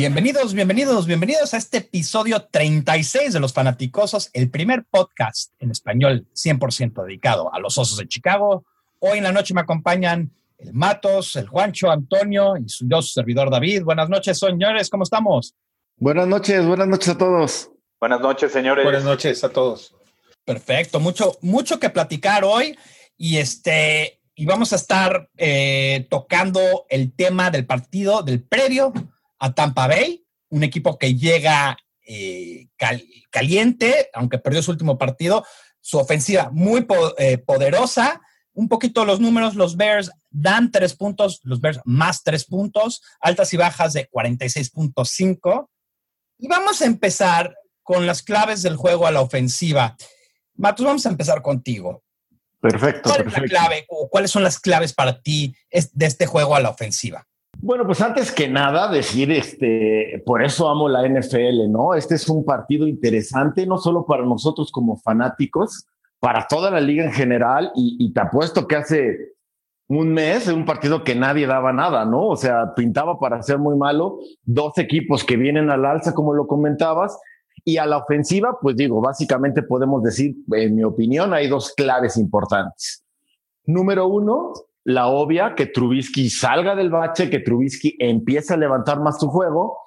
Bienvenidos, bienvenidos, bienvenidos a este episodio 36 de Los Fanaticosos, el primer podcast en español 100% dedicado a los Osos de Chicago. Hoy en la noche me acompañan el Matos, el Juancho, Antonio y su, yo, su servidor David. Buenas noches, señores, ¿cómo estamos? Buenas noches, buenas noches a todos. Buenas noches, señores. Buenas noches a todos. Perfecto, mucho, mucho que platicar hoy y este y vamos a estar eh, tocando el tema del partido del previo a Tampa Bay, un equipo que llega eh, caliente, aunque perdió su último partido, su ofensiva muy eh, poderosa. Un poquito los números, los Bears dan tres puntos, los Bears más tres puntos, altas y bajas de 46.5. Y vamos a empezar con las claves del juego a la ofensiva. Matos, vamos a empezar contigo. Perfecto. ¿Cuál perfecto. es la clave o cuáles son las claves para ti de este juego a la ofensiva? Bueno, pues antes que nada decir, este, por eso amo la NFL, ¿no? Este es un partido interesante, no solo para nosotros como fanáticos, para toda la liga en general, y, y te apuesto que hace un mes, un partido que nadie daba nada, ¿no? O sea, pintaba para ser muy malo, dos equipos que vienen al alza, como lo comentabas, y a la ofensiva, pues digo, básicamente podemos decir, en mi opinión, hay dos claves importantes. Número uno, la obvia, que Trubisky salga del bache, que Trubisky empiece a levantar más su juego.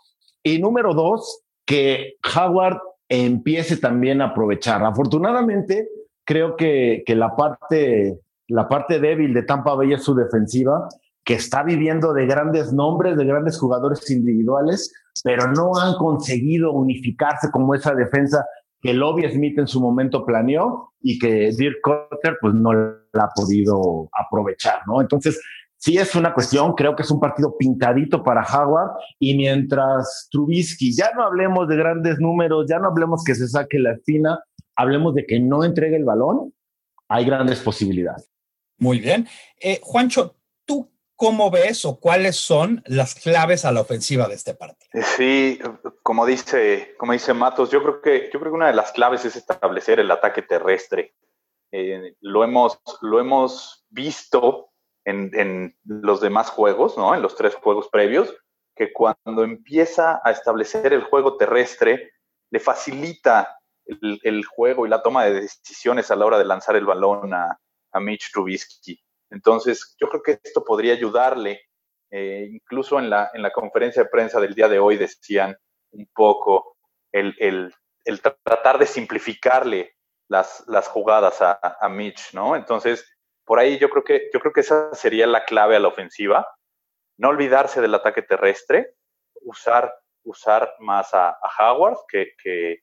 Y número dos, que Howard empiece también a aprovechar. Afortunadamente, creo que, que la, parte, la parte débil de Tampa Bay es su defensiva, que está viviendo de grandes nombres, de grandes jugadores individuales, pero no han conseguido unificarse como esa defensa que Lobby Smith en su momento planeó y que Dirk Cotter pues no la ha podido aprovechar, ¿no? Entonces, sí es una cuestión, creo que es un partido pintadito para Howard y mientras Trubisky, ya no hablemos de grandes números, ya no hablemos que se saque la espina, hablemos de que no entregue el balón, hay grandes posibilidades. Muy bien. Eh, Juancho, ¿tú ¿Cómo ves o cuáles son las claves a la ofensiva de este partido? Sí, como dice, como dice Matos, yo creo que yo creo que una de las claves es establecer el ataque terrestre. Eh, lo hemos lo hemos visto en, en, los demás juegos, ¿no? En los tres juegos previos, que cuando empieza a establecer el juego terrestre, le facilita el, el juego y la toma de decisiones a la hora de lanzar el balón a, a Mitch Trubisky. Entonces, yo creo que esto podría ayudarle. Eh, incluso en la, en la conferencia de prensa del día de hoy decían un poco el, el, tratar de simplificarle las, las jugadas a, a, Mitch, ¿no? Entonces, por ahí yo creo que yo creo que esa sería la clave a la ofensiva. No olvidarse del ataque terrestre, usar, usar más a, Howard, que, que,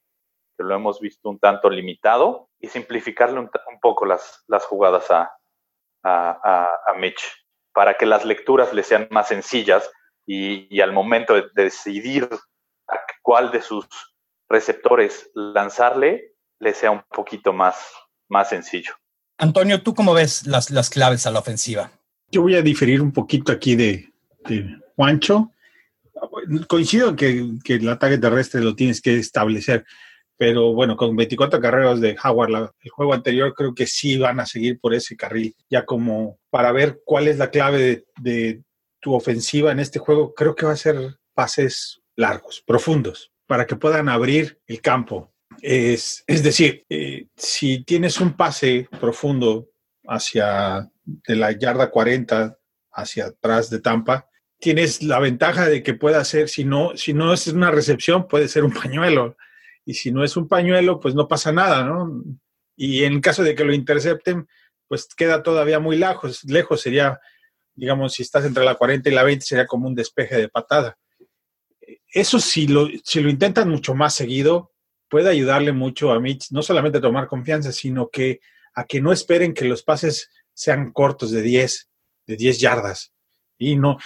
que, lo hemos visto un tanto limitado, y simplificarle un, un poco las, las jugadas a, a, a, a, Mitch para que las lecturas le sean más sencillas y, y al momento de, de, decidir a cuál de sus receptores lanzarle, le sea un poquito más, más sencillo. Antonio, ¿tú cómo ves las, las claves a la ofensiva? Yo voy a diferir un poquito aquí de, de Juancho. Coincido en que, que, el ataque terrestre lo tienes que establecer, pero bueno, con 24 carreras de Howard, el juego anterior, creo que sí van a seguir por ese carril, ya como para ver cuál es la clave de, de tu ofensiva en este juego, creo que va a ser pases largos, profundos, para que puedan abrir el campo. Es, es decir, eh, si tienes un pase profundo hacia de la yarda 40 hacia atrás de Tampa, tienes la ventaja de que pueda ser, si no, si no es una recepción, puede ser un pañuelo y si no es un pañuelo, pues no pasa nada, ¿no? Y en caso de que lo intercepten, pues queda todavía muy lejos, lejos sería, digamos, si estás entre la 40 y la 20, sería como un despeje de patada. Eso si lo, si lo intentan mucho más seguido, puede ayudarle mucho a Mitch, no solamente a tomar confianza, sino que a que no esperen que los pases sean cortos de 10, de 10 yardas. Y no,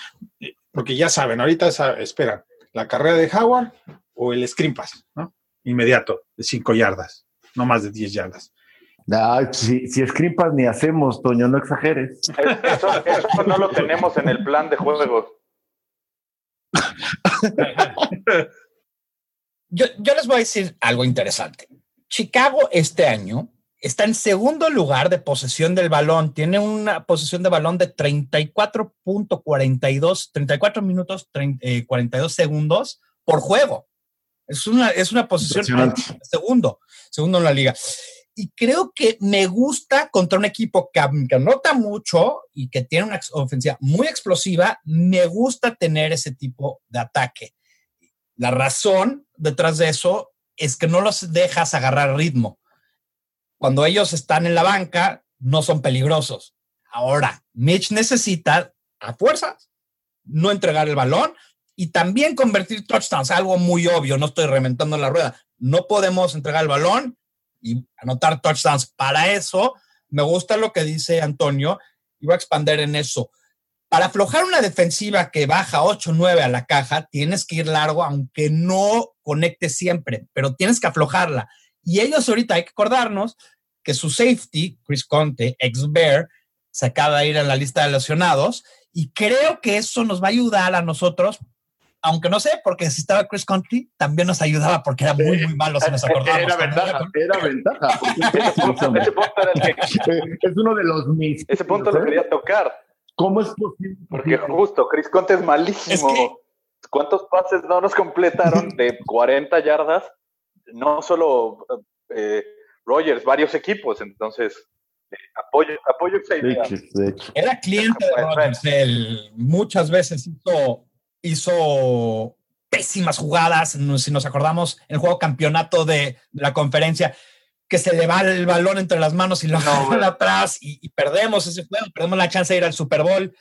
porque ya saben, ahorita esperan la carrera de Howard o el screen pass, ¿no? Inmediato, de 5 yardas, no más de 10 yardas. Ah, si, si screen pass ni hacemos, Toño, no exageres. Eso, eso no lo tenemos en el plan de juegos. yo, yo les voy a decir algo interesante. Chicago este año está en segundo lugar de posesión del balón. Tiene una posesión de balón de 34.42, 34 minutos, 30, eh, 42 segundos por juego. Es una, es una posición segundo, segundo en la liga. Y creo que me gusta contra un equipo que, que anota mucho y que tiene una ofensiva muy explosiva, me gusta tener ese tipo de ataque. La razón detrás de eso es que no los dejas agarrar ritmo. Cuando ellos están en la banca, no son peligrosos. Ahora, Mitch necesita a fuerzas no entregar el balón y también convertir touchdowns, algo muy obvio, no estoy reventando la rueda. No podemos entregar el balón y anotar touchdowns. Para eso, me gusta lo que dice Antonio y voy a expander en eso. Para aflojar una defensiva que baja 8-9 a la caja, tienes que ir largo, aunque no conecte siempre, pero tienes que aflojarla. Y ellos ahorita hay que acordarnos que su safety, Chris Conte, ex Bear, se acaba de ir a la lista de lesionados y creo que eso nos va a ayudar a nosotros, aunque no sé, porque si estaba Chris Conte, también nos ayudaba porque era muy, muy malo si nos acordamos. Era ventaja, era ventaja. es uno de los mis. Ese punto lo ¿eh? quería tocar. ¿Cómo es posible? Porque justo, Chris Conte es malísimo. ¿Cuántos pases no nos completaron de 40 yardas? No solo eh, Rogers, varios equipos. Entonces, eh, apoyo, apoyo esa idea. Era cliente de Rogers. Él muchas veces hizo, hizo pésimas jugadas. Si nos acordamos, el juego campeonato de la conferencia que se le va el balón entre las manos y lo no, atrás y, perdemos ese juego, perdemos la chance de ir al Super Bowl.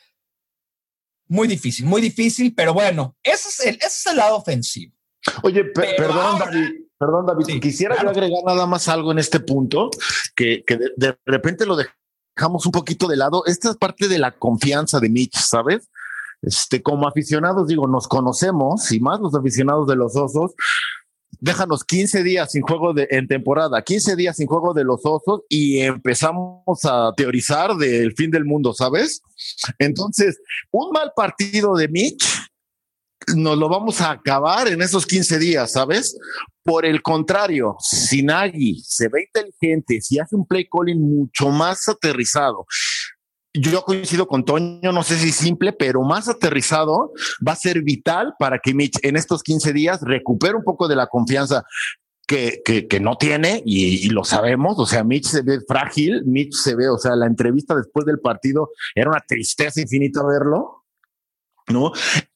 Muy difícil, muy difícil, pero bueno, ese es el, ese es el lado ofensivo. Oye, perdón, David, perdón, David, quisiera agregar nada más algo en este punto, que, que de, repente lo dejamos un poquito de lado. Esta es parte de la confianza de Mitch, ¿sabes? Este, como aficionados, digo, nos conocemos y más los aficionados de los osos, déjanos 15 días sin juego de, en temporada, 15 días sin juego de los osos y empezamos a teorizar del fin del mundo, ¿sabes? Entonces, un mal partido de Mitch nos lo vamos a acabar en esos 15 días, ¿sabes? Por el contrario, si Nagy se ve inteligente, si hace un play calling mucho más aterrizado, yo coincido con Toño, no sé si simple, pero más aterrizado, va a ser vital para que Mitch en estos 15 días recupere un poco de la confianza que, que, no tiene y, lo sabemos. O sea, Mitch se ve frágil, Mitch se ve, o sea, la entrevista después del partido era una tristeza infinita verlo, ¿no?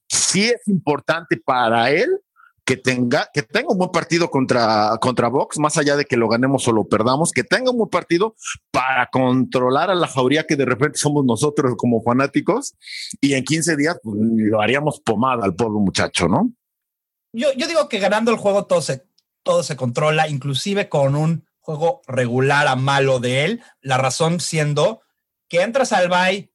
Sí es importante para él que tenga, que tenga un buen partido contra, contra Vox, más allá de que lo ganemos o lo perdamos, que tenga un buen partido para controlar a la jauría que de repente somos nosotros como fanáticos y en 15 días pues, lo haríamos pomada al pobre muchacho, ¿no? Yo, yo digo que ganando el juego todo se, todo se controla, inclusive con un juego regular a malo de él, la razón siendo que entras al bye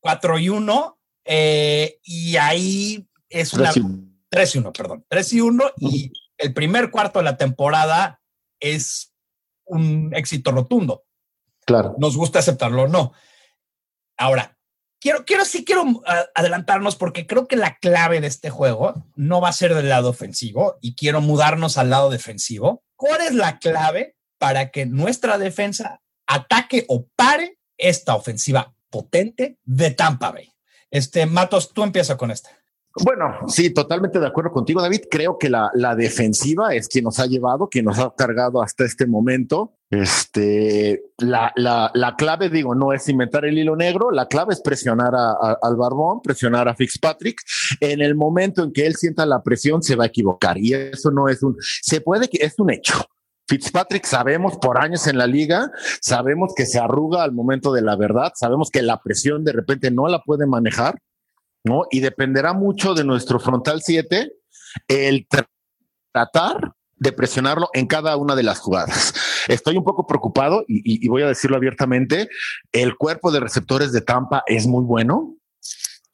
4 y 1 eh, y ahí es una... 3 y 1, perdón. 3 y 1 y el primer cuarto de la temporada es un éxito rotundo. Claro. Nos gusta aceptarlo o no. Ahora, quiero, quiero, sí quiero ah, adelantarnos porque creo que la clave de este juego no va a ser del lado ofensivo y quiero mudarnos al lado defensivo. ¿Cuál es la clave para que nuestra defensa ataque o pare esta ofensiva potente de Tampa Bay? Este, Matos, tú empieza con esta. Bueno, sí, totalmente de acuerdo contigo, David. Creo que la, defensiva es quien nos ha llevado, quien nos ha cargado hasta este momento. Este, la, la, la clave, digo, no es inventar el hilo negro, la clave es presionar a, al Barbón, presionar a Fitzpatrick. En el momento en que él sienta la presión, se va a equivocar. Y eso no es un, se puede que es un hecho. Fitzpatrick sabemos por años en la liga, sabemos que se arruga al momento de la verdad, sabemos que la presión de repente no la puede manejar ¿no? Y dependerá mucho de nuestro frontal 7 el tratar de presionarlo en cada una de las jugadas. Estoy un poco preocupado y, voy a decirlo abiertamente, el cuerpo de receptores de Tampa es muy bueno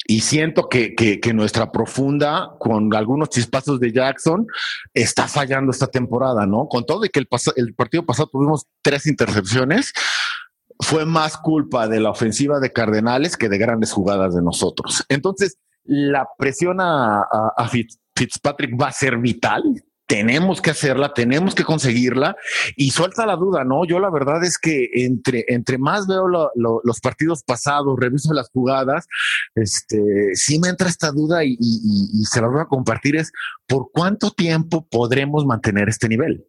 y siento que, que, nuestra profunda, con algunos chispazos de Jackson, está fallando esta temporada, ¿no? Con todo y que el, el partido pasado tuvimos tres intercepciones, fue más culpa de la ofensiva de Cardenales que de grandes jugadas de nosotros. Entonces, la presión a, Fitzpatrick va a ser vital, tenemos que hacerla, tenemos que conseguirla y suelta la duda, ¿no? Yo la verdad es que entre, entre más veo los partidos pasados, reviso las jugadas, este, sí me entra esta duda y, y se la voy a compartir es por cuánto tiempo podremos mantener este nivel.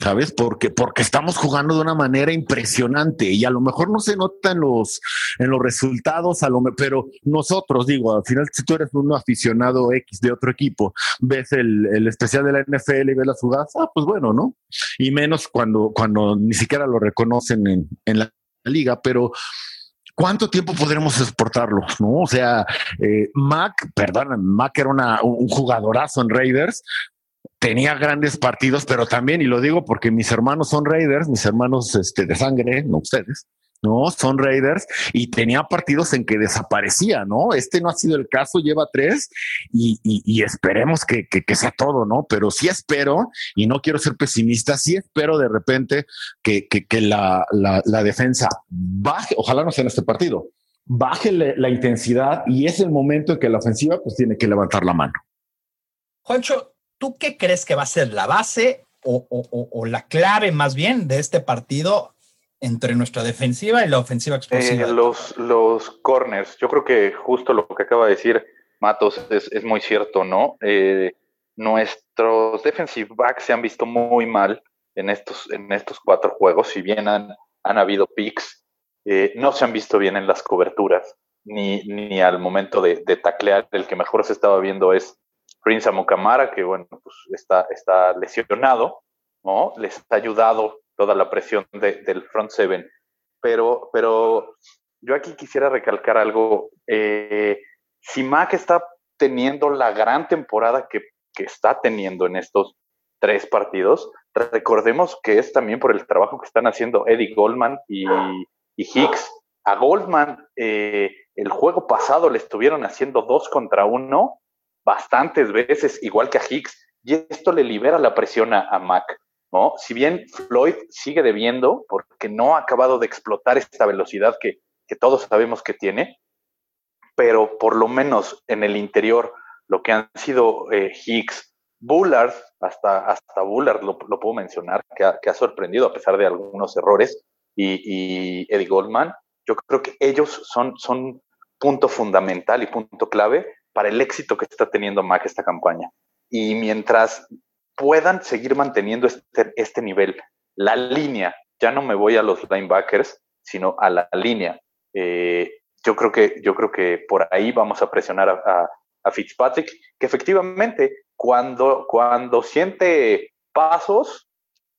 ¿Sabes? Porque, porque estamos jugando de una manera impresionante y a lo mejor no se nota en los, en los resultados, a lo, pero nosotros, digo, al final, si tú eres un aficionado X de otro equipo, ves el, el especial de la NFL y ves las jugadas, ah, pues bueno, ¿no? Y menos cuando, cuando ni siquiera lo reconocen en, en la liga, pero ¿Cuánto tiempo podremos exportarlo? ¿no? O sea, eh, Mac, perdón, Mac era una, un jugadorazo en Raiders, tenía grandes partidos, pero también, y lo digo porque mis hermanos son Raiders, mis hermanos este, de sangre, no ustedes, ¿no? Son Raiders y tenía partidos en que desaparecía, ¿no? Este no ha sido el caso, lleva tres y, esperemos que, sea todo, ¿no? Pero sí espero, y no quiero ser pesimista, sí espero de repente que, la, defensa baje, ojalá no sea en este partido, baje la intensidad y es el momento en que la ofensiva pues tiene que levantar la mano. Juancho, ¿tú qué crees que va a ser la base o, la clave más bien de este partido entre nuestra defensiva y la ofensiva explosiva? Eh, los, los corners, yo creo que justo lo que acaba de decir Matos es, muy cierto, ¿no? Eh, nuestros defensive backs se han visto muy mal en estos, en estos cuatro juegos, si bien han, han habido picks, eh, no se han visto bien en las coberturas, ni, ni al momento de, de taclear. El que mejor se estaba viendo es Prince Amukamara, que bueno, pues está, está lesionado, ¿no? Les ha ayudado toda la presión del front seven. Pero, pero yo aquí quisiera recalcar algo. Eh, si Mac está teniendo la gran temporada que, está teniendo en estos tres partidos, recordemos que es también por el trabajo que están haciendo Eddie Goldman y, Hicks. A Goldman eh, el juego pasado le estuvieron haciendo dos contra uno bastantes veces, igual que a Hicks, y esto le libera la presión a, Mac. ¿no? Si bien Floyd sigue debiendo, porque no ha acabado de explotar esta velocidad que, todos sabemos que tiene, pero por lo menos en el interior, lo que han sido eh, Hicks, Bullard, hasta, hasta Bullard lo, puedo mencionar, que ha, sorprendido a pesar de algunos errores, y, Eddie Goldman, yo creo que ellos son, son punto fundamental y punto clave para el éxito que está teniendo Mac esta campaña. Y mientras puedan seguir manteniendo este, este nivel, la línea, ya no me voy a los linebackers, sino a la línea. Eh, yo creo que yo creo que por ahí vamos a presionar a, Fitzpatrick, que efectivamente cuando, cuando siente pasos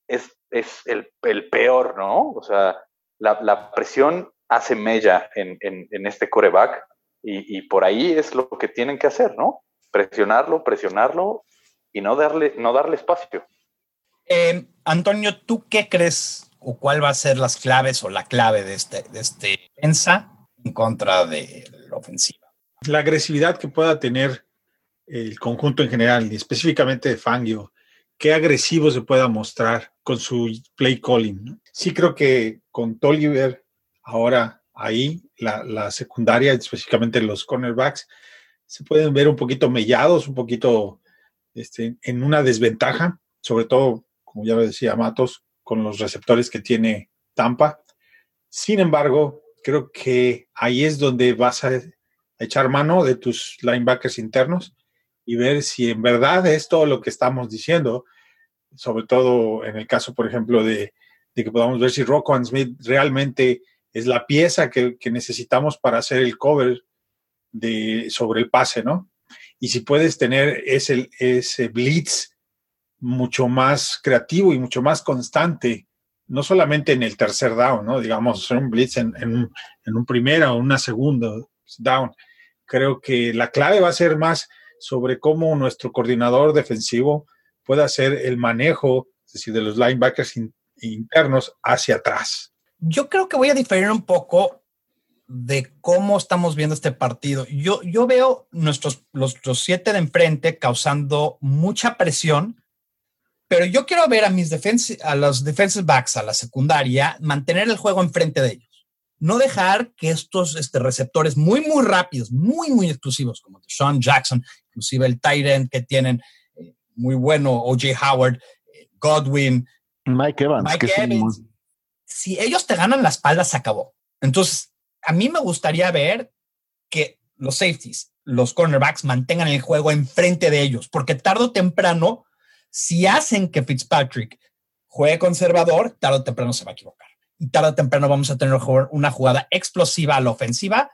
es, es el, peor, ¿no? O sea, la, presión hace mella en, en, en este coreback y, por ahí es lo que tienen que hacer, ¿no? Presionarlo, presionarlo y no darle, no darle espacio. Eh, Antonio, ¿tú qué crees o cuál va a ser las claves o la clave de este, de este defensa en contra de la ofensiva? La agresividad que pueda tener el conjunto en general y específicamente de Fangio, qué agresivo se pueda mostrar con su play calling. Sí creo que con Tolliver ahora ahí, la, secundaria, específicamente los cornerbacks, se pueden ver un poquito mellados, un poquito este, en una desventaja, sobre todo, como ya decía Matos, con los receptores que tiene Tampa. Sin embargo, creo que ahí es donde vas a echar mano de tus linebackers internos y ver si en verdad es todo lo que estamos diciendo, sobre todo en el caso, por ejemplo, de, de que podamos ver si Rocco Smith realmente es la pieza que, necesitamos para hacer el cover de, sobre el pase, ¿no? Y si puedes tener ese, ese blitz mucho más creativo y mucho más constante, no solamente en el tercer down, ¿no? Digamos, un blitz en, en un primera o una segunda down. Creo que la clave va a ser más sobre cómo nuestro coordinador defensivo puede hacer el manejo, es decir, de los linebackers internos hacia atrás. Yo creo que voy a diferir un poco de cómo estamos viendo este partido. Yo, yo veo nuestros los, siete de enfrente causando mucha presión, pero yo quiero ver a mis a los defensive backs, a la secundaria, mantener el juego enfrente de ellos. No dejar que estos este, receptores muy, muy rápidos, muy, muy exclusivos, como Sean Jackson, inclusive el Tyrant que tienen, eh, muy bueno, O.J. Howard, Godwin, Mike Evans. Mike Evans. Si ellos te ganan la espalda, se acabó. Entonces, a mí me gustaría ver que los safeties, los cornerbacks mantengan el juego enfrente de ellos, porque tarde o temprano, si hacen que Fitzpatrick juegue conservador, tarde o temprano se va a equivocar. Y tarde o temprano vamos a tener una jugada explosiva a la ofensiva,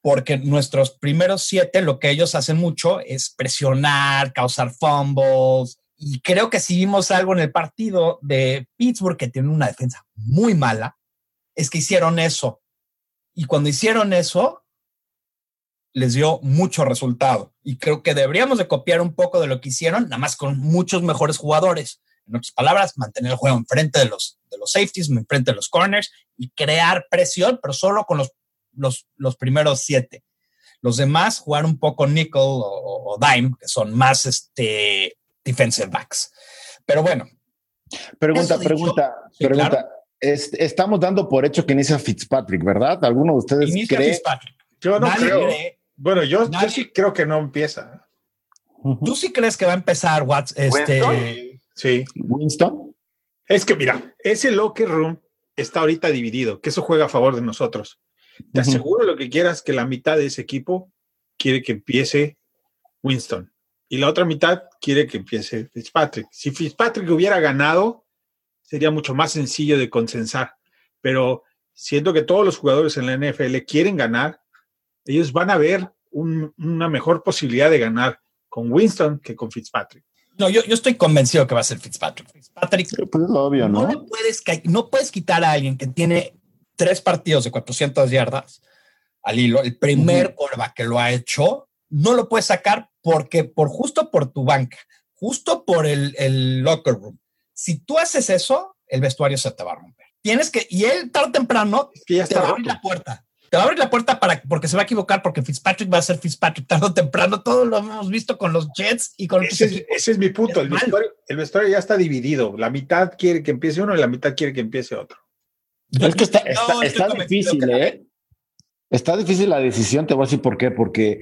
porque nuestros primeros siete, lo que ellos hacen mucho es presionar, causar fumbles. Y creo que si vimos algo en el partido de Pittsburgh, que tiene una defensa muy mala, es que hicieron eso. Y cuando hicieron eso, les dio mucho resultado. Y creo que deberíamos de copiar un poco de lo que hicieron, nada más con muchos mejores jugadores. En otras palabras, mantener el juego enfrente de los, de los safeties, enfrente de los corners y crear presión, pero solo con los, los, los primeros siete. Los demás jugar un poco nickel o, dime, que son más este, defensive backs. Pero bueno. Pregunta, pregunta, pregunta. estamos dando por hecho que inicia Fitzpatrick, ¿verdad? ¿Alguno de ustedes inicia cree? Fitzpatrick. Yo no creo. Bueno, yo, sí creo que no empieza. ¿Tú sí crees que va a empezar Watts? Este, sí. Winston. Es que mira, ese locker room está ahorita dividido, que eso juega a favor de nosotros. Te aseguro lo que quieras que la mitad de ese equipo quiere que empiece Winston y la otra mitad quiere que empiece Fitzpatrick. Si Fitzpatrick hubiera ganado, sería mucho más sencillo de consensar, pero siento que todos los jugadores en la NFL quieren ganar ellos van a ver una mejor posibilidad de ganar con Winston que con Fitzpatrick. No, yo, yo estoy convencido que va a ser Fitzpatrick. Fitzpatrick, pues obvio, ¿no? No, puedes, no puedes quitar a alguien que tiene tres partidos de 400 yardas al hilo, el primer uh que lo ha hecho, no lo puedes sacar porque por justo por tu banca, justo por el, el locker room. Si tú haces eso, el vestuario se te va a romper. Tienes que, y él tarde o temprano que ya está te va a abrir la puerta te va a abrir la puerta para, porque se va a equivocar, porque Fitzpatrick va a ser Fitzpatrick tarde o temprano. Todo lo hemos visto con los Jets y con ese, ese es mi punto. El vestuario, ya está dividido. La mitad quiere que empiece uno y la mitad quiere que empiece otro. es que está, está, difícil, ¿eh? Está difícil la decisión, te voy a decir por qué. Porque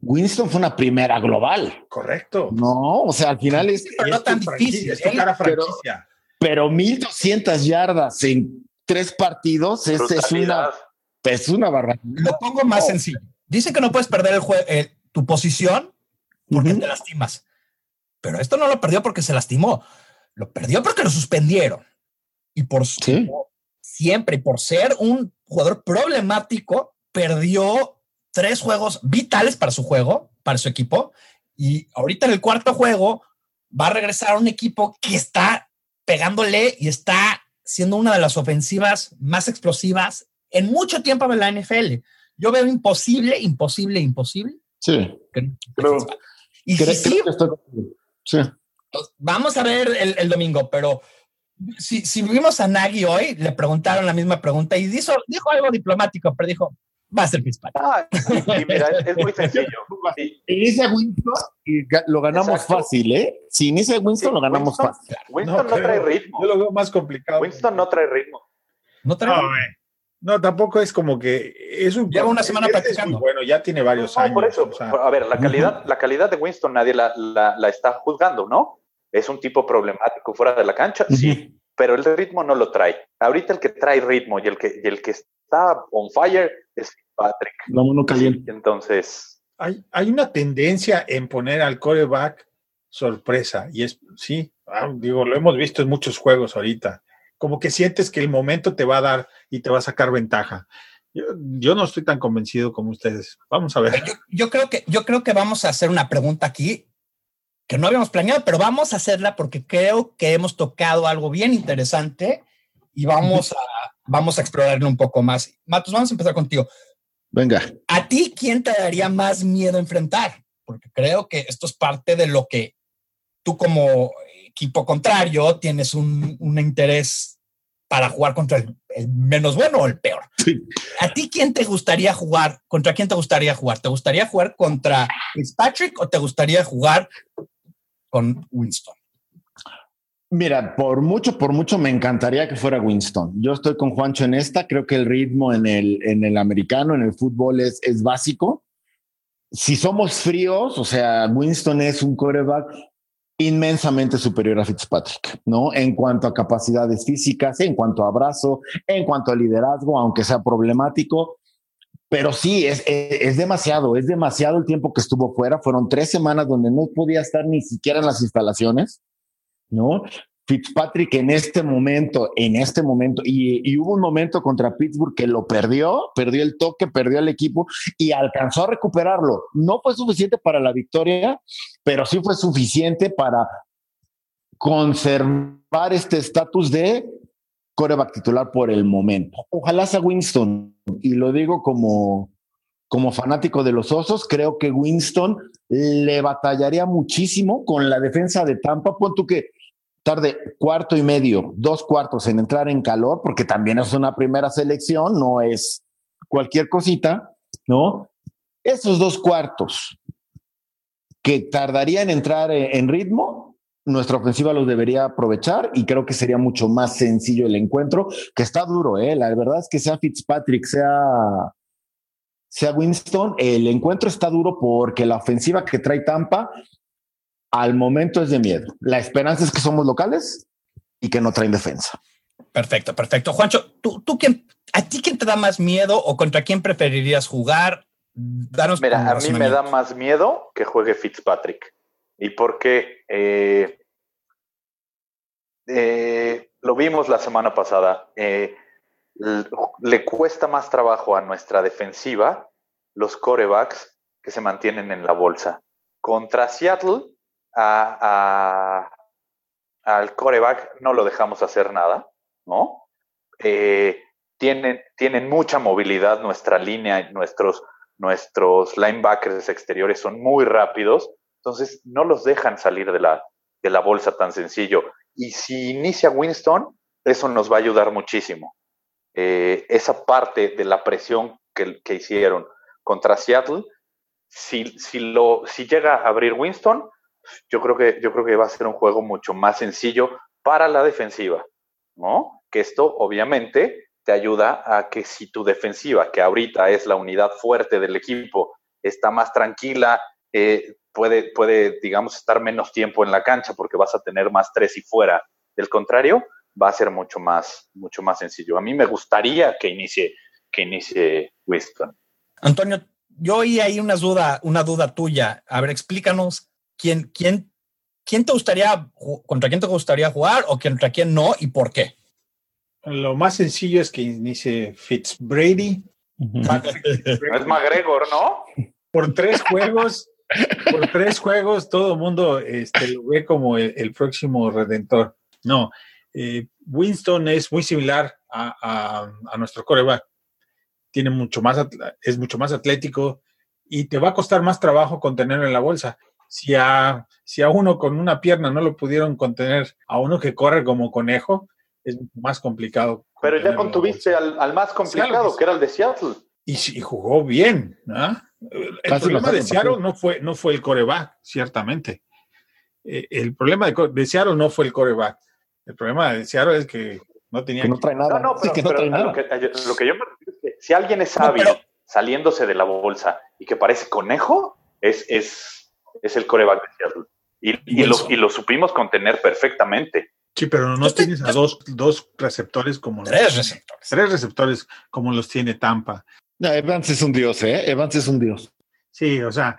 Winston fue una primera global. Correcto. No, o sea, al final es. pero no tan difícil. Es pero, pero 1200 yardas en tres partidos es, es una es una barra. Lo pongo más sencillo. Dice que no puedes perder el eh, tu posición porque te lastimas. Pero esto no lo perdió porque se lastimó. Lo perdió porque lo suspendieron. Y por siempre, por ser un jugador problemático, perdió tres juegos vitales para su juego, para su equipo. Y ahorita en el cuarto juego va a regresar a un equipo que está pegándole y está siendo una de las ofensivas más explosivas en mucho tiempo en la NFL. Yo veo imposible, imposible, imposible. Sí. y sí, Vamos a ver el, domingo, pero si, si vimos a Nagy hoy, le preguntaron la misma pregunta y dijo, dijo algo diplomático, pero dijo, va a ser Fitzpatrick. Ah, mira, es muy sencillo. Si inicia Winston y lo ganamos fácil, ¿eh? Si inicia Winston, lo ganamos fácil. Winston no, trae ritmo. Yo lo veo más complicado. Winston no trae ritmo. No trae ritmo. No, tampoco es como que es un. Lleva una semana practicando. bueno, ya tiene varios años. Por eso, a ver, la calidad, la calidad de Winston nadie la, la, está juzgando, ¿no? Es un tipo problemático fuera de la cancha, sí, pero el ritmo no lo trae. Ahorita el que trae ritmo y el que, y el que está on fire es Patrick. No, caliente. entonces. Hay, hay una tendencia en poner al coreback sorpresa, y es, sí, ah, digo, lo hemos visto en muchos juegos ahorita como que sientes que el momento te va a dar y te va a sacar ventaja. Yo, no estoy tan convencido como ustedes. Vamos a ver. Yo, creo que, yo creo que vamos a hacer una pregunta aquí que no habíamos planeado, pero vamos a hacerla porque creo que hemos tocado algo bien interesante y vamos a, vamos a explorarlo un poco más. Matos, vamos a empezar contigo. Venga. ¿A ti quién te daría más miedo enfrentar? Porque creo que esto es parte de lo que tú como equipo contrario tienes un, un interés para jugar contra el, menos bueno o el peor. ¿A ti quién te gustaría jugar? ¿Contra quién te gustaría jugar? ¿Te gustaría jugar contra Fitzpatrick o te gustaría jugar con Winston? Mira, por mucho, por mucho me encantaría que fuera Winston. Yo estoy con Juancho en esta. Creo que el ritmo en el, en el americano, en el fútbol, es, es básico. Si somos fríos, o sea, Winston es un quarterback inmensamente superior a Fitzpatrick, ¿no? En cuanto a capacidades físicas, en cuanto a abrazo, en cuanto a liderazgo, aunque sea problemático. Pero sí, es, es, demasiado, es demasiado el tiempo que estuvo fuera. Fueron tres semanas donde no podía estar ni siquiera en las instalaciones, ¿no? Fitzpatrick en este momento, en este momento, y, hubo un momento contra Pittsburgh que lo perdió, perdió el toque, perdió el equipo y alcanzó a recuperarlo. No fue suficiente para la victoria, pero sí fue suficiente para conservar este estatus de coreback titular por el momento. Ojalá sea Winston, y lo digo como, como fanático de los osos, creo que Winston le batallaría muchísimo con la defensa de Tampa. Pon tú que tarde cuarto y medio, dos cuartos en entrar en calor, porque también es una primera selección, no es cualquier cosita, ¿no? Esos dos cuartos que tardaría en entrar en ritmo, nuestra ofensiva los debería aprovechar y creo que sería mucho más sencillo el encuentro, que está duro, ¿eh? La verdad es que sea Fitzpatrick, sea, sea Winston, el encuentro está duro porque la ofensiva que trae Tampa al momento es de miedo. La esperanza es que somos locales y que no traen defensa. Perfecto, perfecto. Juancho, ¿tú, tú quién, ¿a ti quién te da más miedo o contra quién preferirías jugar? Danos Mira, a mí me da más miedo que juegue Fitzpatrick. Y porque eh, eh, lo vimos la semana pasada, eh, le cuesta más trabajo a nuestra defensiva los corebacks que se mantienen en la bolsa. Contra Seattle, a, al coreback no lo dejamos hacer nada, ¿no? Eh, tienen, tienen mucha movilidad nuestra línea, nuestros, nuestros linebackers exteriores son muy rápidos, entonces no los dejan salir de la, de la bolsa tan sencillo. Y si inicia Winston, eso nos va a ayudar muchísimo. Eh, esa parte de la presión que, hicieron contra Seattle, si, si, lo, si llega a abrir Winston, yo creo que, yo creo que va a ser un juego mucho más sencillo para la defensiva, ¿no? Que esto obviamente te ayuda a que si tu defensiva, que ahorita es la unidad fuerte del equipo, está más tranquila, eh, puede, puede, digamos, estar menos tiempo en la cancha porque vas a tener más tres y fuera. Del contrario, va a ser mucho más, mucho más sencillo. A mí me gustaría que inicie, que inicie Winston. Antonio, yo oí ahí una duda, una duda tuya. A ver, explícanos ¿quién, quién, quién te gustaría, contra quién te gustaría jugar o contra quién no y por qué? Lo más sencillo es que inicie Fitzbrady. es McGregor, ¿no? Por tres juegos, por tres juegos, todo el mundo este, lo ve como el, próximo redentor. No, eh, Winston es muy similar a, a, nuestro coreback. Tiene mucho más, es mucho más atlético y te va a costar más trabajo contenerlo en la bolsa si a, si a uno con una pierna no lo pudieron contener, a uno que corre como conejo, es más complicado. Pero ya contuviste al, más complicado, que era el de Seattle. Y, jugó bien. El problema de Seattle no fue, no fue el coreback, ciertamente. Eh, el problema de, Seattle no fue el coreback. El problema de Seattle es que no tenía. Que no trae nada. No, pero, Lo, que, yo me refiero es que si alguien es hábil saliéndose de la bolsa y que parece conejo, es, es es el coreback de Seattle. Y, y, lo, supimos contener perfectamente. Sí, pero no tienes a dos, dos receptores como tres los, receptores. Tres receptores como los tiene Tampa. Evans es un dios, ¿eh? Evans es un dios. Sí, o sea,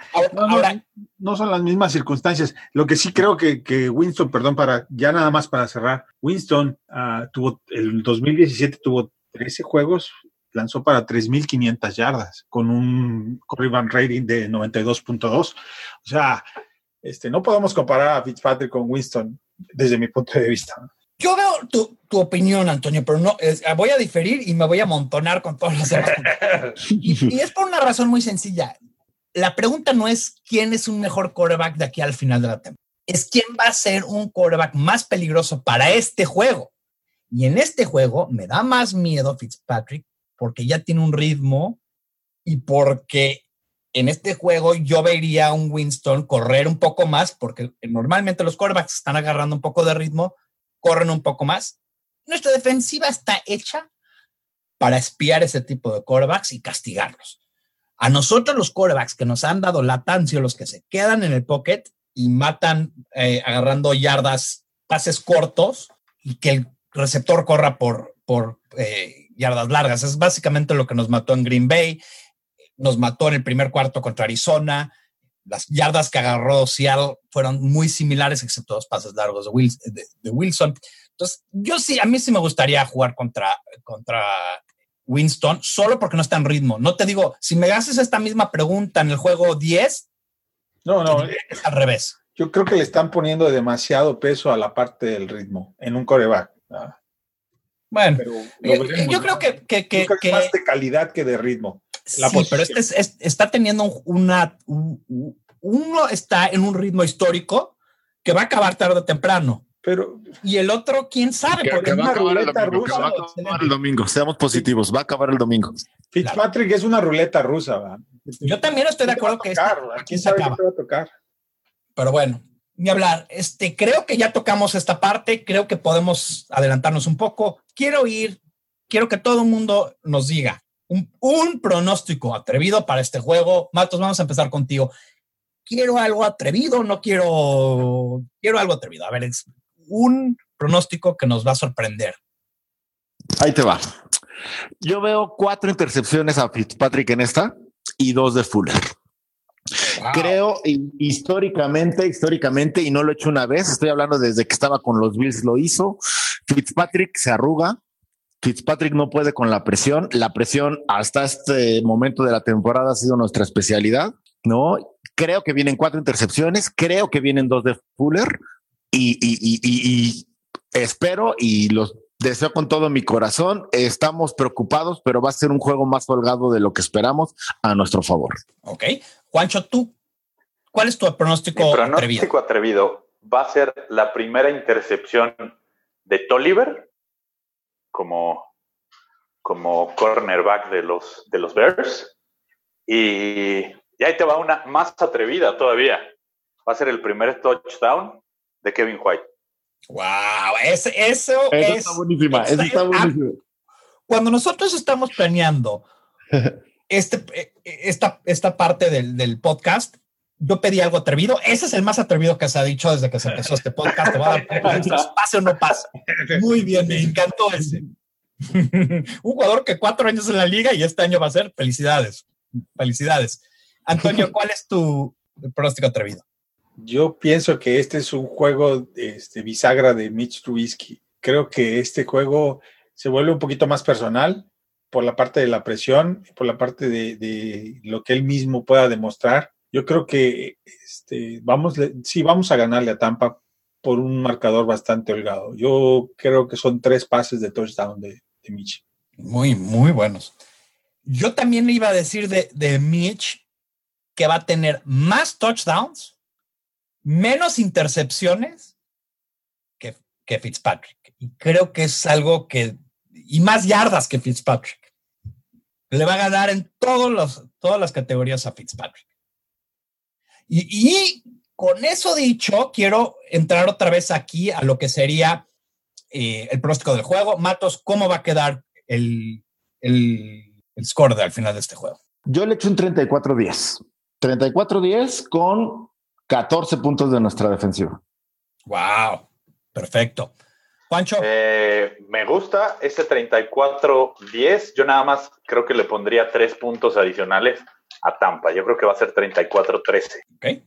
no, son las mismas circunstancias. Lo que sí creo que, que Winston, perdón, para ya nada más para cerrar, Winston uh, tuvo el 2017 tuvo 13 juegos, lanzó para 3.500 yardas con un Corriban rating de 92.2. O sea, este, no podemos comparar a Fitzpatrick con Winston desde mi punto de vista. Yo veo tu, tu opinión, Antonio, pero no, voy a diferir y me voy a amontonar con todos los demás. y, y, es por una razón muy sencilla. La pregunta no es quién es un mejor quarterback de aquí al final de la temporada. Es quién va a ser un quarterback más peligroso para este juego. Y en este juego me da más miedo Fitzpatrick porque ya tiene un ritmo y porque en este juego yo vería a un Winston correr un poco más, porque normalmente los quarterbacks están agarrando un poco de ritmo, corren un poco más. Nuestra defensiva está hecha para espiar ese tipo de quarterbacks y castigarlos. A nosotros los quarterbacks que nos han dado la han los que se quedan en el pocket y matan eh, agarrando yardas, pases cortos y que el receptor corra por, por eh, yardas largas. Es básicamente lo que nos mató en Green Bay, nos mató en el primer cuarto contra Arizona. Las yardas que agarró Seattle fueron muy similares, excepto dos pases largos de Wilson. Entonces, yo sí, a mí sí me gustaría jugar contra, contra Winston, solo porque no está en ritmo. No te digo, si me haces esta misma pregunta en el juego 10, no, no, es al revés. Yo creo que le están poniendo demasiado peso a la parte del ritmo en un coreback. Bueno, yo, creo que, que, más de calidad que de ritmo. sí, pero este está teniendo una. uno está en un ritmo histórico que va a acabar tarde o temprano. Pero, y el otro, quién sabe, porque va a acabar el domingo, va a acabar el domingo, seamos positivos, va a acabar el domingo. Fitzpatrick es una ruleta rusa, ¿va? Yo también estoy de acuerdo que aquí se acaba. va a tocar. Pero bueno, ni hablar. Este, creo que ya tocamos esta parte, creo que podemos adelantarnos un poco. Quiero ir, quiero que todo el mundo nos diga un, un pronóstico atrevido para este juego. Matos, vamos a empezar contigo. Quiero algo atrevido, no quiero, quiero algo atrevido. A ver, un pronóstico que nos va a sorprender. Ahí te va. Yo veo cuatro intercepciones a Fitzpatrick en esta y dos de Fuller. Creo históricamente, históricamente, y no lo he hecho una vez, estoy hablando desde que estaba con los Bills, lo hizo. Fitzpatrick se arruga. Fitzpatrick no puede con la presión. La presión hasta este momento de la temporada ha sido nuestra especialidad, ¿no? Creo que vienen cuatro intercepciones, creo que vienen dos de Fuller y, espero y los deseo con todo mi corazón. Estamos preocupados, pero va a ser un juego más holgado de lo que esperamos a nuestro favor. Ok. Juancho, tú, ¿cuál es tu pronóstico, mi pronóstico atrevido? Va a ser la primera intercepción de Tolliver como, como cornerback de los, de los Bears. Y, y ahí te va una más atrevida todavía. Va a ser el primer touchdown de Kevin White. Wow, eso, eso, está buenísima, eso está buenísima. Cuando nosotros estamos planeando este, eh, esta, esta parte del, del, podcast, yo pedí algo atrevido. Ese es el más atrevido que se ha dicho desde que se empezó este podcast. Te va a dar pase o no pase. Muy bien, me encantó ese. Un jugador que cuatro años en la liga y este año va a ser. Felicidades. Felicidades. Antonio, ¿cuál es tu pronóstico atrevido? Yo pienso que este es un juego este, bisagra de Mitch Trubisky. Creo que este juego se vuelve un poquito más personal por la parte de la presión, por la parte de, lo que él mismo pueda demostrar. Yo creo que este, vamos, sí, vamos a ganarle a Tampa por un marcador bastante holgado. Yo creo que son tres pases de touchdown de, Mitch. Muy, muy buenos. Yo también iba a decir de, de Mitch que va a tener más touchdowns menos intercepciones que, que Fitzpatrick. Y creo que es algo que, y más yardas que Fitzpatrick. Le va a ganar en todos los, todas las categorías a Fitzpatrick. Y, con eso dicho, quiero entrar otra vez aquí a lo que sería eh, el pronóstico del juego. Matos, ¿cómo va a quedar el, el, el score al final de este juego? Yo le echo un 34-10. 34-10 con 14 puntos de nuestra defensiva. Wow, perfecto. Juancho. Eh, me gusta ese 34-10. Yo nada más creo que le pondría tres puntos adicionales a Tampa. Yo creo que va a ser 34-13. Ok.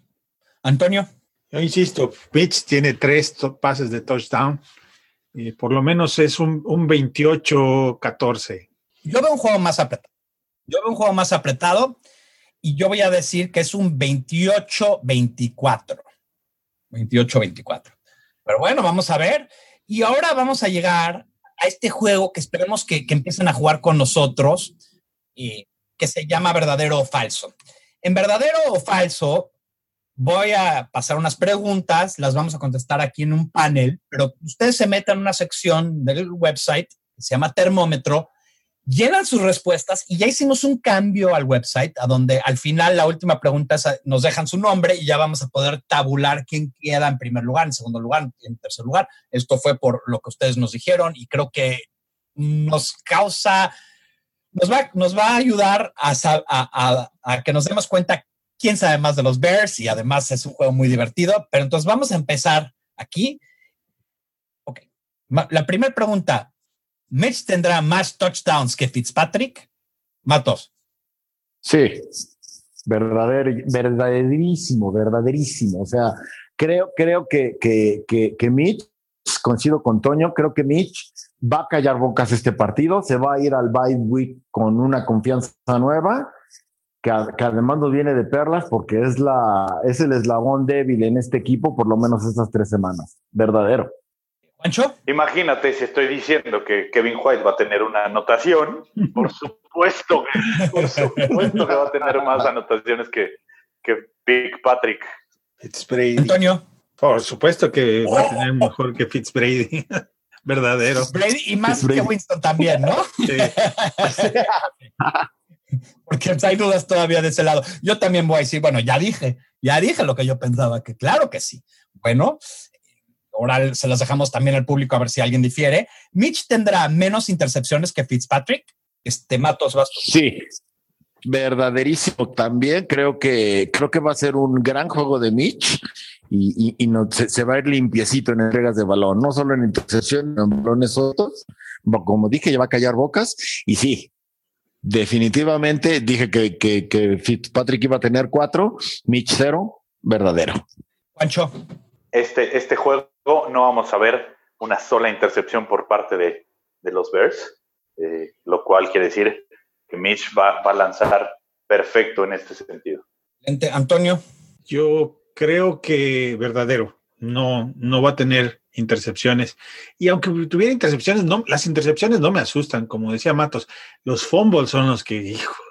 Antonio. Yo insisto, Pitch tiene tres pases de touchdown. y por lo menos es un, un 28-14. Yo veo un juego más apretado. Yo veo un juego más apretado y yo voy a decir que es un 28-24. 28-24. Pero bueno, vamos a ver. Y ahora vamos a llegar a este juego que esperemos que, que empiecen a jugar con nosotros, y que se llama verdadero o falso. En verdadero o falso, voy a pasar unas preguntas, las vamos a contestar aquí en un panel, pero ustedes se meten en una sección del website que se llama termómetro llenan sus respuestas y ya hicimos un cambio al website, a donde al final la última pregunta es, nos dejan su nombre y ya vamos a poder tabular quién queda en primer lugar, en segundo lugar, en tercer lugar. Esto fue por lo que ustedes nos dijeron y creo que nos causa, nos va, nos va a ayudar a, a, a, que nos demos cuenta quién sabe más de los Bears y además es un juego muy divertido. Pero entonces vamos a empezar aquí. Ok. La primera pregunta: ¿Mitch tendrá más touchdowns que Fitzpatrick? Matos. Sí, verdadero, verdaderísimo, verdaderísimo. O sea, creo, creo que, que, que, que Mitch, coincido con Toño, creo que Mitch va a callar bocas este partido, se va a ir al bye week con una confianza nueva, que, además no viene de perlas porque es, la, es el eslabón débil en este equipo por lo menos estas tres semanas. Verdadero. ¿Pancho? Imagínate si estoy diciendo que Kevin White va a tener una anotación, por supuesto que, por supuesto que va a tener más anotaciones que, que Big Patrick. Fitzbrady. Antonio. Por supuesto que va a tener mejor que Fitzbrady. Verdadero. Brady y más que Winston también, ¿no? Sí. Porque hay dudas todavía de ese lado. Yo también voy a decir, bueno, ya dije, ya dije lo que yo pensaba, que claro que sí. Bueno, ahora se las dejamos también al público a ver si alguien difiere. Mitch tendrá menos intercepciones que Fitzpatrick. Este Matos vas. Sí, verdaderísimo también. Creo que creo que va a ser un gran juego de Mitch y, y, no, se, va a ir limpiecito en entregas de balón, no solo en intercepción, en balones otros. Como dije, ya va a callar bocas y sí. Definitivamente dije que, que, que Fitzpatrick iba a tener cuatro, Mitch cero, verdadero. Pancho. Este, este juego no vamos a ver una sola intercepción por parte de, de los Bears, eh, lo cual quiere decir que Mitch va, va, a lanzar perfecto en este sentido. Antonio. Yo creo que verdadero. No, no va a tener intercepciones. Y aunque tuviera intercepciones, no, las intercepciones no me asustan, como decía Matos. Los fumbles son los que, hijo,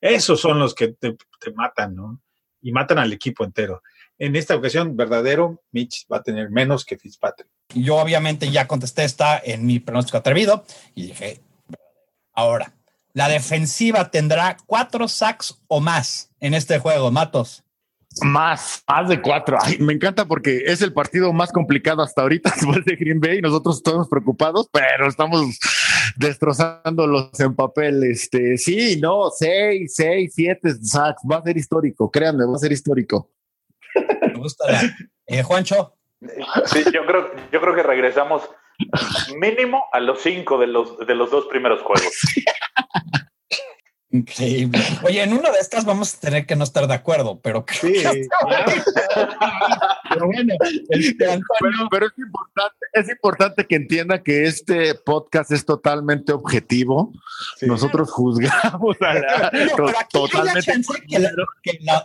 esos son los que te, te matan, ¿no? Y matan al equipo entero. En esta ocasión, verdadero, Mitch va a tener menos que Fitzpatrick. Yo obviamente ya contesté esta en mi pronóstico atrevido y dije, ahora, la defensiva tendrá cuatro sacks o más en este juego, Matos. Más, más de cuatro. me encanta porque es el partido más complicado hasta ahorita después de Green Bay. Nosotros estamos preocupados, pero estamos destrozándolos en papel. Este, sí, no, seis, seis, siete sacks. Va a ser histórico, créanme, va a ser histórico. Gusta. Eh, Juancho. Sí, yo creo, yo creo que regresamos mínimo a los cinco de los, de los dos primeros juegos. Increíble. Oye, en una de estas vamos a tener que no estar de acuerdo, pero sí, pero bueno, este, pero, es importante, es importante que entienda que este podcast es totalmente objetivo. Nosotros juzgamos a la, totalmente. Que, que, los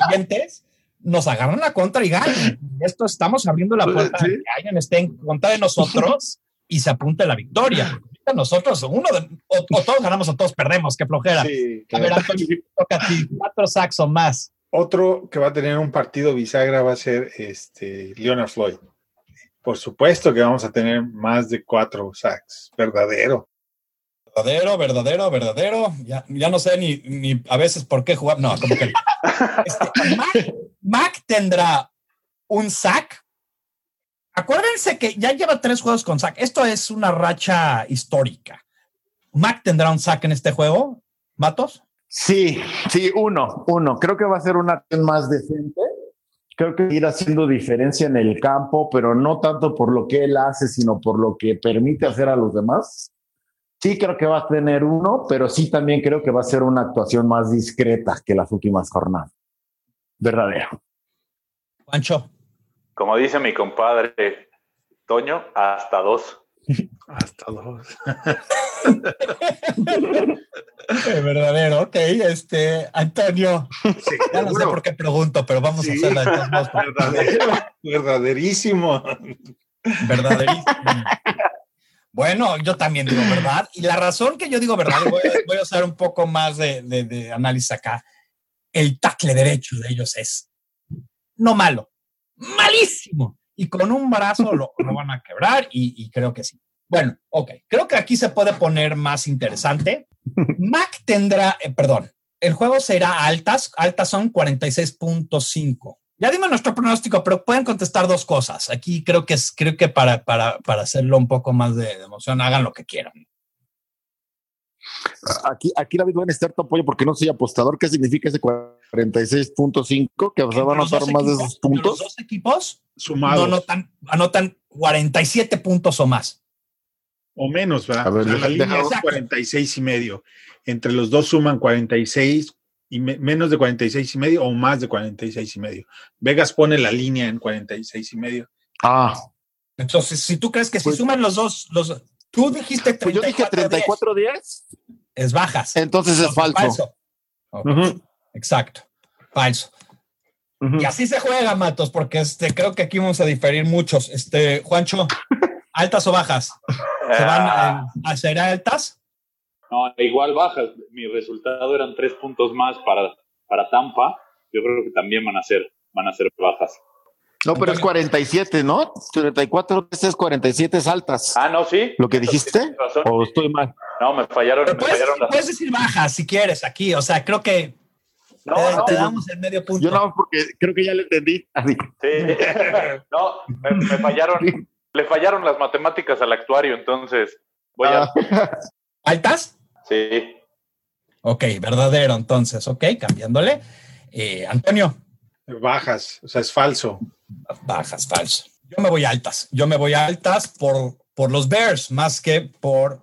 siguientes nos agarran la contra y ganan. Esto estamos abriendo la puerta que alguien esté en contra de nosotros y se apunte la victoria nosotros, uno de, o, todos ganamos o todos perdemos, qué flojera. A ver, Antonio, toca a ti, cuatro sacks o más. Otro que va a tener un partido bisagra va a ser este Leonard Floyd. Por supuesto que vamos a tener más de cuatro sacks, verdadero. Verdadero, verdadero, verdadero. Ya, ya no sé ni, ni, a veces por qué jugar. No, como que. Este, Mac, Mac tendrá un sack Acuérdense que ya lleva tres juegos con sack. Esto es una racha histórica. ¿Mac tendrá un sack en este juego? ¿Matos? Sí, sí, uno, uno. Creo que va a ser una más decente. Creo que ir haciendo diferencia en el campo, pero no tanto por lo que él hace, sino por lo que permite hacer a los demás. Sí, creo que va a tener uno, pero sí también creo que va a ser una actuación más discreta que las últimas jornadas. Verdadero. Pancho como dice mi compadre Toño, hasta dos. Hasta dos. verdadero, ok. Este, Antonio, ya no sé por qué pregunto, pero vamos a hacerla de Verdaderísimo. Verdaderísimo. Bueno, yo también digo verdad. Y la razón que yo digo verdad, voy, a usar un poco más de, de análisis acá. El tackle derecho de ellos es no malo, malísimo. Y con un brazo lo, van a quebrar y, creo que sí. Bueno, ok, creo que aquí se puede poner más interesante. Mac tendrá, eh, perdón, el juego será altas, altas son 46.5. Ya dime nuestro pronóstico, pero pueden contestar dos cosas. Aquí creo que es, creo que para, para, para hacerlo un poco más de, emoción, hagan lo que quieran. Aquí, aquí David va a necesitar tu apoyo porque no soy apostador. ¿Qué significa ese 46.5? Que se van a notar más de esos puntos. Los dos equipos sumados anotan, anotan 47 puntos o más. O menos, ¿verdad? A ver, la línea es 46 y medio. Entre los dos suman 46 y menos de 46 y medio o más de 46 y medio. Vegas pone la línea en 46 y medio. Ah. Entonces, si tú crees que si pues suman los dos, los, tú dijiste 34 pues yo dije 34 días. Es bajas. Entonces es falso. Exacto. Falso. Y así se juega, Matos, porque este, creo que aquí vamos a diferir muchos. Este, Juancho, ¿altas o bajas? ¿Se van a, hacer altas? No, igual bajas. Mi resultado eran tres puntos más para, para Tampa. Yo creo que también van a ser, van a ser bajas. No, pero es 47, ¿no? 34 es 47 es altas. Ah, no, sí. ¿Lo que dijiste? ¿O estoy mal? No, me fallaron. Me puedes, fallaron puedes decir bajas si quieres aquí. O sea, creo que no, te, no, te damos el medio punto. Yo no, porque creo que ya lo entendí. Así. Sí. no, me fallaron le fallaron las matemáticas al actuario, entonces voy a... Ah. ¿Altas? Sí. Ok, verdadero, entonces, ok, cambiándole. Eh, Antonio. Bajas, o sea, es falso. Bajas, falso. Yo me voy altas. Yo me voy altas por, por los Bears, más que por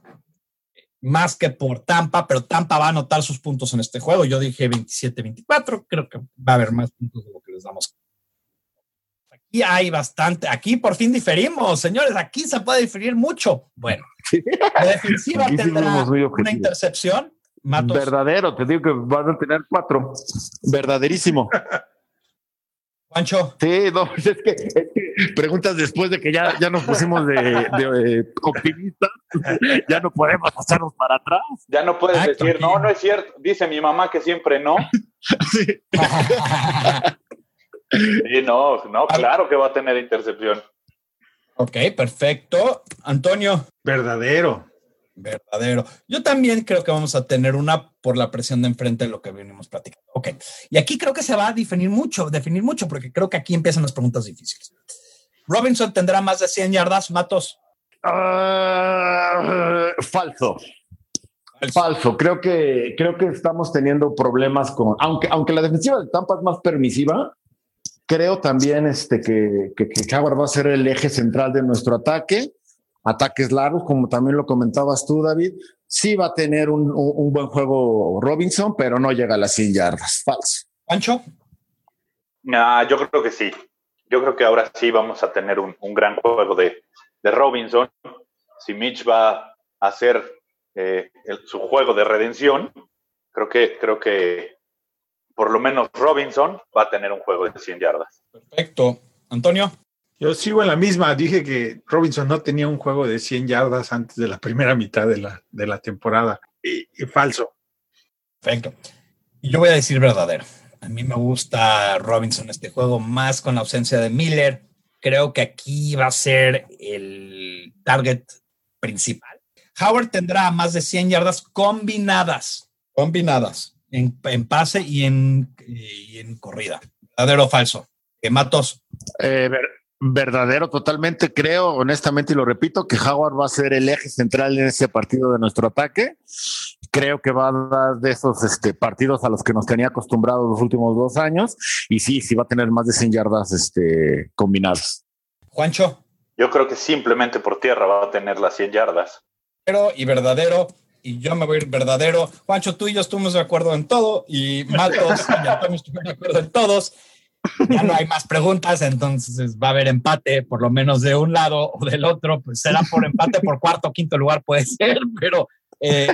más que por Tampa, pero Tampa va a anotar sus puntos en este juego. Yo dije 27-24, creo que va a haber más puntos de lo que les damos Aquí hay bastante, aquí por fin diferimos, señores, aquí se puede diferir mucho. Bueno, la defensiva tendrá una intercepción. Verdadero, te digo que van a tener cuatro. Verdaderísimo. Pancho. Sí, no, es que, preguntas después de que ya, ya nos pusimos de, optimistas, ya no podemos pasarnos para atrás. Ya no puedes decir, no, no es cierto. Dice mi mamá que siempre no. sí. Sí, no, no, claro que va a tener intercepción. Ok, perfecto. Antonio. Verdadero. Verdadero. Yo también creo que vamos a tener una por la presión de enfrente de lo que venimos platicando. Ok. Y aquí creo que se va a definir mucho, definir mucho, porque creo que aquí empiezan las preguntas difíciles. Robinson tendrá más de 100 yardas, Matos. Ah, falso. Falso. Creo que, creo que estamos teniendo problemas con, aunque, aunque la defensiva de Tampa es más permisiva, Creo también este, que, que, va a ser el eje central de nuestro ataque. Ataques largos, como también lo comentabas tú, David. Sí va a tener un, buen juego Robinson, pero no llega a las 100 yardas. Falso. ¿Ancho? Ah, yo creo que sí. Yo creo que ahora sí vamos a tener un, gran juego de, Robinson. Si Mitch va a hacer eh, su juego de redención, creo que, creo que por lo menos Robinson va a tener un juego de 100 yardas. Perfecto. Antonio. Yo sigo en la misma. Dije que Robinson no tenía un juego de 100 yardas antes de la primera mitad de la, de la temporada. Y, falso. Perfecto. Y yo voy a decir verdadero. A mí me gusta Robinson este juego más con la ausencia de Miller. Creo que aquí va a ser el target principal. Howard tendrá más de 100 yardas combinadas. Combinadas en, pase y en, en corrida. ¿Verdadero o falso? Que Matos. Eh, verdadero, totalmente. Creo, honestamente, y lo repito, que Howard va a ser el eje central en ese partido de nuestro ataque. Creo que va a dar de esos este, partidos a los que nos tenía acostumbrados los últimos dos años. Y sí, sí va a tener más de 100 yardas este, combinadas. Juancho. Yo creo que simplemente por tierra va a tener las 100 yardas. Pero y verdadero, y yo me voy a ir verdadero. Juancho, tú y yo estuvimos de acuerdo en todo y Matos y Antonio de acuerdo en todos. Ya no hay más preguntas, entonces va a haber empate, por lo menos de un lado o del otro. Pues será por empate por cuarto o quinto lugar, puede ser, pero eh,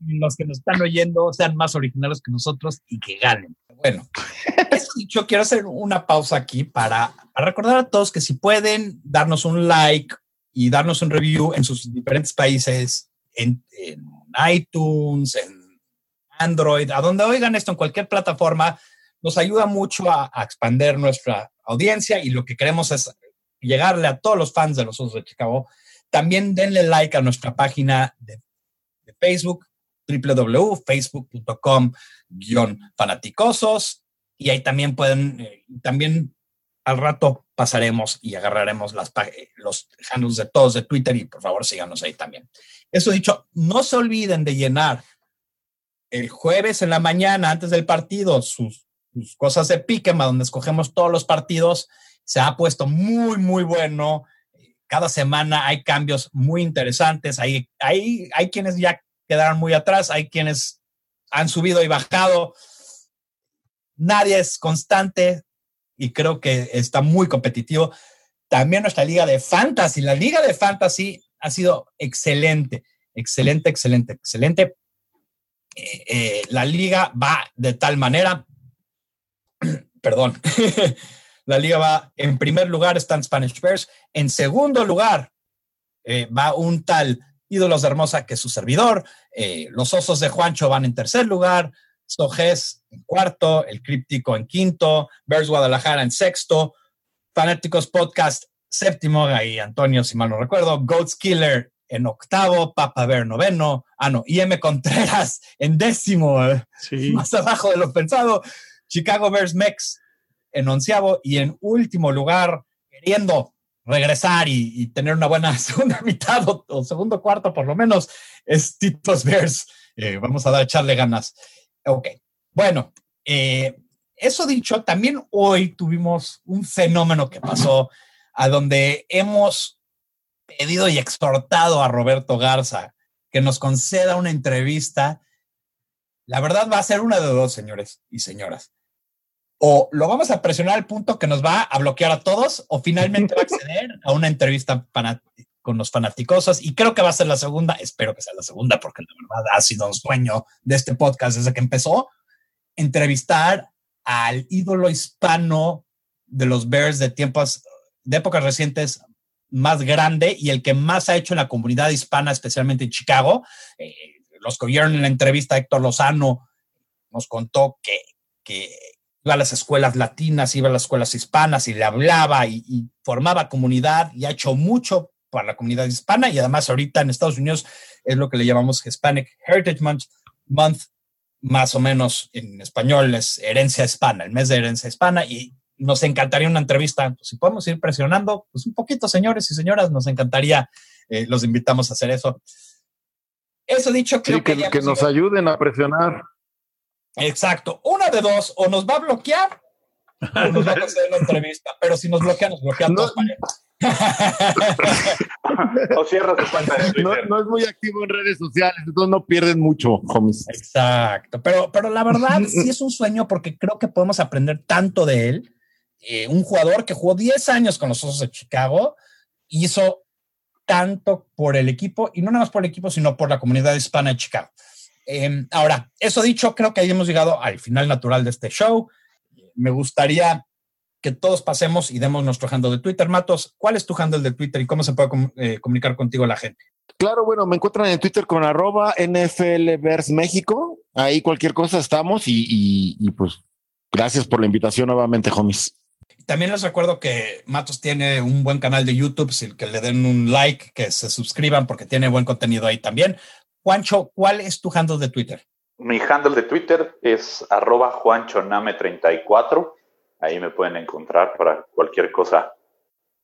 los que nos están oyendo sean más originales que nosotros y que ganen. Bueno, dicho, quiero hacer una pausa aquí para, para recordar a todos que si pueden darnos un like y darnos un review en sus diferentes países, en, en iTunes, en Android, a donde oigan esto, en cualquier plataforma, nos ayuda mucho a, expandir nuestra audiencia y lo que queremos es llegarle a todos los fans de los Osos de Chicago. También denle like a nuestra página de, Facebook, www.facebook.com fanaticosos y ahí también pueden, eh, también al rato pasaremos y agarraremos las, los handles de todos de Twitter y por favor síganos ahí también. Eso dicho, no se olviden de llenar el jueves en la mañana, antes del partido, sus, cosas de Pikema, donde escogemos todos los partidos, se ha puesto muy, muy bueno. Cada semana hay cambios muy interesantes. Hay, hay, hay quienes ya quedaron muy atrás, hay quienes han subido y bajado. Nadie es constante y creo que está muy competitivo. También nuestra liga de fantasy, la liga de fantasy ha sido excelente, excelente, excelente, excelente. Eh, eh, la liga va de tal manera, perdón, la liga va en primer lugar están Spanish Bears, en segundo lugar eh, va un tal Ídolos de Hermosa que es su servidor, los Osos de Juancho van en tercer lugar, Sojés en cuarto, el Críptico en quinto, Bears Guadalajara en sexto, Fanáticos Podcast séptimo, ahí Antonio, si mal no recuerdo, Goats Killer en octavo, Papa Bear noveno, ah no, IM Contreras en décimo, más abajo de lo pensado, Chicago Bears Mex en onceavo y en último lugar, queriendo regresar y, tener una buena segunda mitad o, segundo cuarto por lo menos, es Titos Bears. Eh, vamos a dar, echarle ganas. Ok, bueno, eh, eso dicho, también hoy tuvimos un fenómeno que pasó a donde hemos pedido y exhortado a Roberto Garza que nos conceda una entrevista. La verdad va a ser una de dos, señores y señoras. O lo vamos a presionar al punto que nos va a bloquear a todos, o finalmente va a acceder a una entrevista con los fanaticosos. Y creo que va a ser la segunda. Espero que sea la segunda, porque la verdad ha sido un sueño de este podcast desde que empezó. Entrevistar al ídolo hispano de los Bears de tiempos de épocas recientes más grande y el que más ha hecho en la comunidad hispana, especialmente en Chicago. Eh, los que oyeron en la entrevista, Héctor Lozano nos contó que, iba a las escuelas latinas, iba a las escuelas hispanas y le hablaba y, formaba comunidad y ha hecho mucho para la comunidad hispana y además ahorita en Estados Unidos es lo que le llamamos Hispanic Heritage Month, Month más o menos en español es herencia hispana, el mes de herencia hispana y nos encantaría una entrevista. Pues, si podemos ir presionando, pues un poquito, señores y señoras, nos encantaría, eh, los invitamos a hacer eso. Eso dicho, creo que, que, nos ayuden a presionar. Exacto. Una de dos, o nos va a bloquear o nos va a hacer la entrevista. Pero si nos bloquea, nos bloquea no, o cierra su cuenta de Twitter. No, es muy activo en redes sociales, entonces no pierden mucho, homies. Exacto. Pero, pero la verdad sí es un sueño porque creo que podemos aprender tanto de él eh, un jugador que jugó 10 años con los Osos de Chicago, hizo tanto por el equipo, y no nada más por el equipo, sino por la comunidad hispana de Chicago. Em, ahora, eso dicho, creo que ahí hemos llegado al final natural de este show. Me gustaría que todos pasemos y demos nuestro handle de Twitter. Matos, ¿cuál es tu handle de Twitter y cómo se puede eh, comunicar contigo la gente? Claro, bueno, me encuentran en Twitter con arroba México. Ahí cualquier cosa estamos y, y pues gracias por la invitación nuevamente, homies. También les recuerdo que Matos tiene un buen canal de YouTube, que le den un like, que se suscriban porque tiene buen contenido ahí también. Juancho, ¿cuál es tu handle de Twitter? Mi handle de Twitter es arroba juanchoname34. Ahí me pueden encontrar para cualquier cosa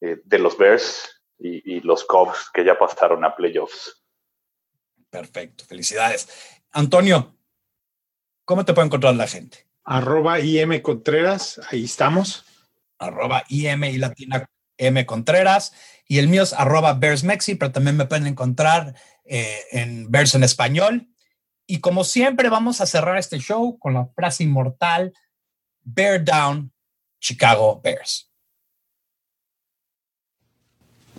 eh, de los Bears y, y los Cubs que ya pasaron a playoffs. Perfecto, felicidades. Antonio, ¿cómo te puede encontrar la gente? Arroba IM Contreras, ahí estamos arroba IM y latina M Contreras. Y el mío es arroba Bears Mexi, pero también me pueden encontrar eh, en Bears en español. Y como siempre, vamos a cerrar este show con la frase inmortal: Bear Down, Chicago Bears.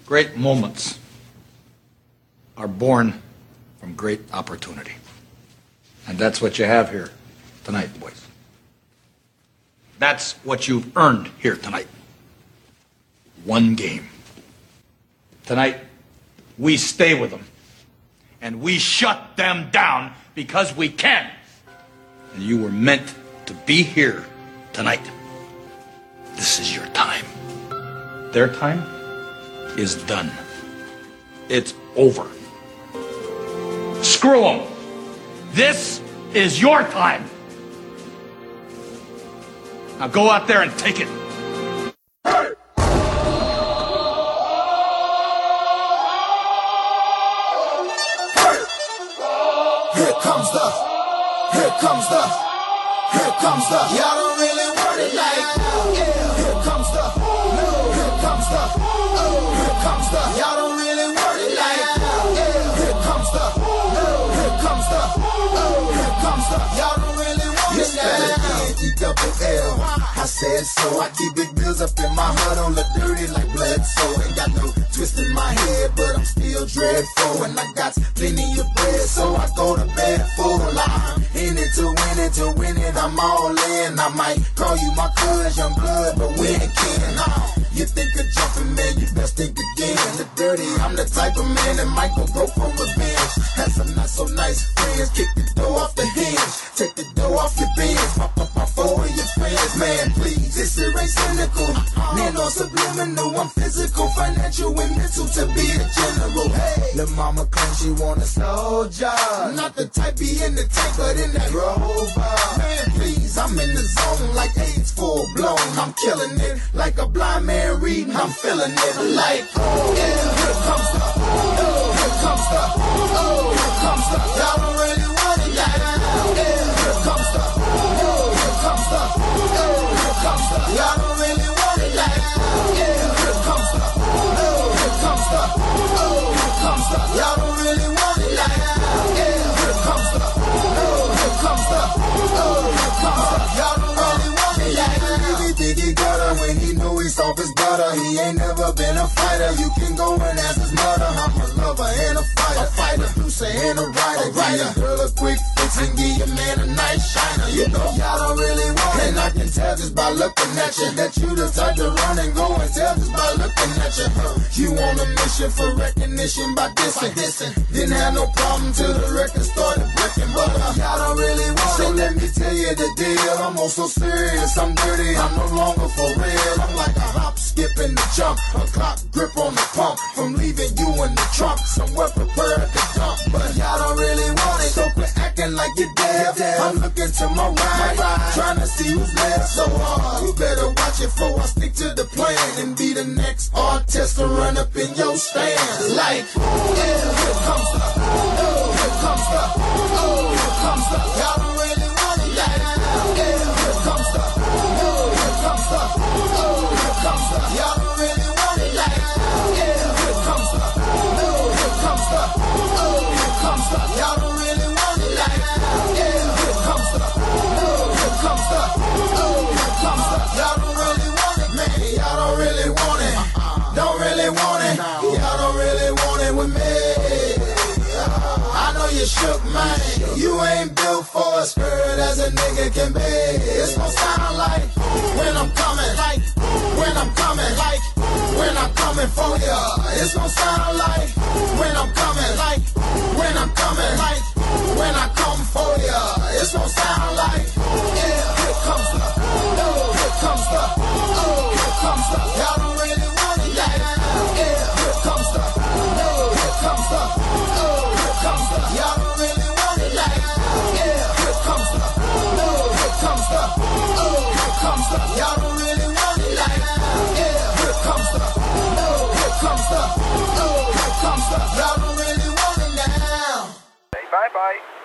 Great moments are born from great opportunity. And that's what you have here tonight, boys. That's what you've earned here tonight. One game. Tonight, we stay with them. And we shut them down because we can. And you were meant to be here tonight. This is your time. Their time is done. It's over. Screw them. This is your time. Now go out there and take it. Here comes the Here comes the, here comes the. Y'all L. I said so. I keep big bills up in my heart on the dirty like blood. So ain't got no twist in my head, but I'm still dreadful. And I got plenty of bread, so I go to bed full. I'm in it to win it, to win it. I'm all in. I might call you my cuz, young blood, but we ain't kin. Nah. Uh, you think of jumping, man, you best think again. The dirty, I'm the type of man that might go broke for revenge. Had some not so nice friends, kick the door off the hinge. Take the door off your bins, my man, please. This shit ain't cynical. Nano subliminal, I'm physical, financial, and mental to be a general. Hey, the mama claims she want a soldier. Not the type be in the tank, but in that rover. Man, please, I'm in the zone like AIDS full blown. I'm killing it like a blind man reading. I'm feeling it like, oh, yeah, here comes the, oh, here comes the, oh, here comes the. Y'all don't mother. I'm a lover and a fighter. A fighter, producer and a writer. A girl man shiner. You know y'all don't really want it. And I can tell just by looking at you that you the type to run and go and tell just by looking at you. You on a mission for recognition by dissing. dissing. Didn't have no problem till the record started breaking. But uh, y'all don't really want so it. So let me tell you the deal. I'm also serious. I'm dirty. I'm no longer for real. I'm like a hop, skip, and a jump. A clock grip on the pump. From leaving you in the trunk. Somewhere prepared to dump. But y'all don't really want it. So quit acting like you're deaf. I'm looking to my right. Trying to see who's left. So hard, you better watch it for I stick to the plan. And be the next artist to run up in your stand. Like, yeah, here comes the, oh, here comes the, oh, here comes the. Y'all don't really want it. Like, yeah, here comes the, oh, here comes the, oh, here comes the. Y'all don't really money. You ain't built for a spirit as a nigga can be. It's gonna sound like when I'm coming, like when I'm coming, like when I'm coming for ya. It's gonna sound like when I'm coming, like when I'm coming, like when I come for ya. It's gonna sound like yeah. Here comes the Bye bye.